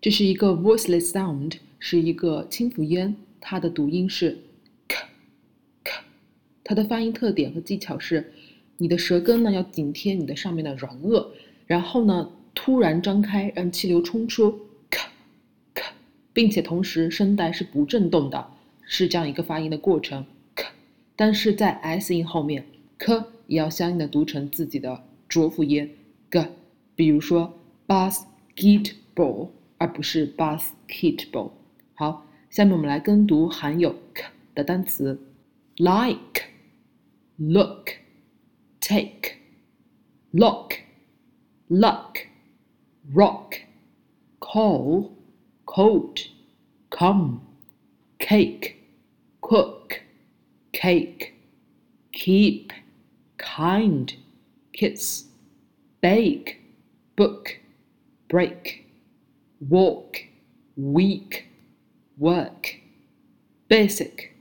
这是一个 voiceless sound，是一个清辅音，它的读音是 k k。它的发音特点和技巧是，你的舌根呢要紧贴你的上面的软腭，然后呢突然张开，让气流冲出 k k，并且同时声带是不振动的，是这样一个发音的过程 k。但是在 s 音后面 k 也要相应的读成自己的浊辅音 g，比如说 basketball。而不是 basketball。好，下面我们来跟读含有 k 的单词：like、look、take、lock、luck、rock、call、coat、come、cake、cook、cake、keep、kind、kiss、bake、book、break。 walk, week, work, basic,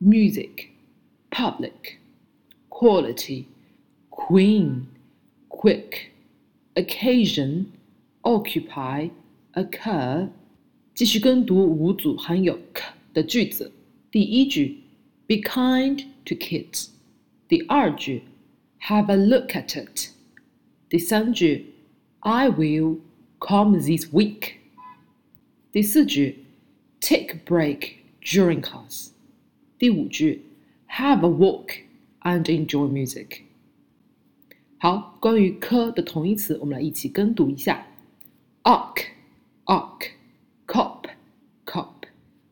music, public, quality, queen, quick, occasion, occupy, occur。继续跟读五组含有 k 的句子。第一句，Be kind to kids。第二句，Have a look at it。第三句，I will come this week。 第四句，take a break during class。第五句，have a walk and enjoy music。好，关于科的同义词，我们来一起跟读一下：arc arc cop cop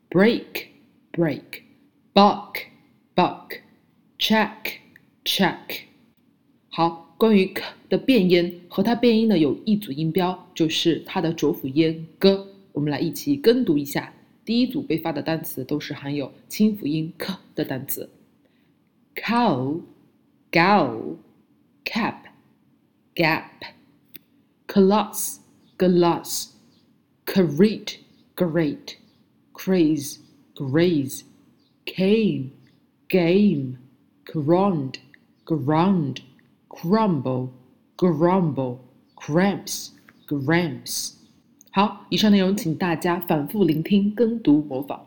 break break buck buck check check。好，关于 k 的变音，和它变音呢有一组音标，就是它的浊辅音 g。 我们来一起跟读一下，第一组被发的单词都是含有清辅音 k 的单词：cow、gal、cap、gap、class、glass、create、great、craze、graze、came、game、ground、ground、crumble、grumble、cramps、grams。好，以上内容请大家反复聆听、跟读、模仿。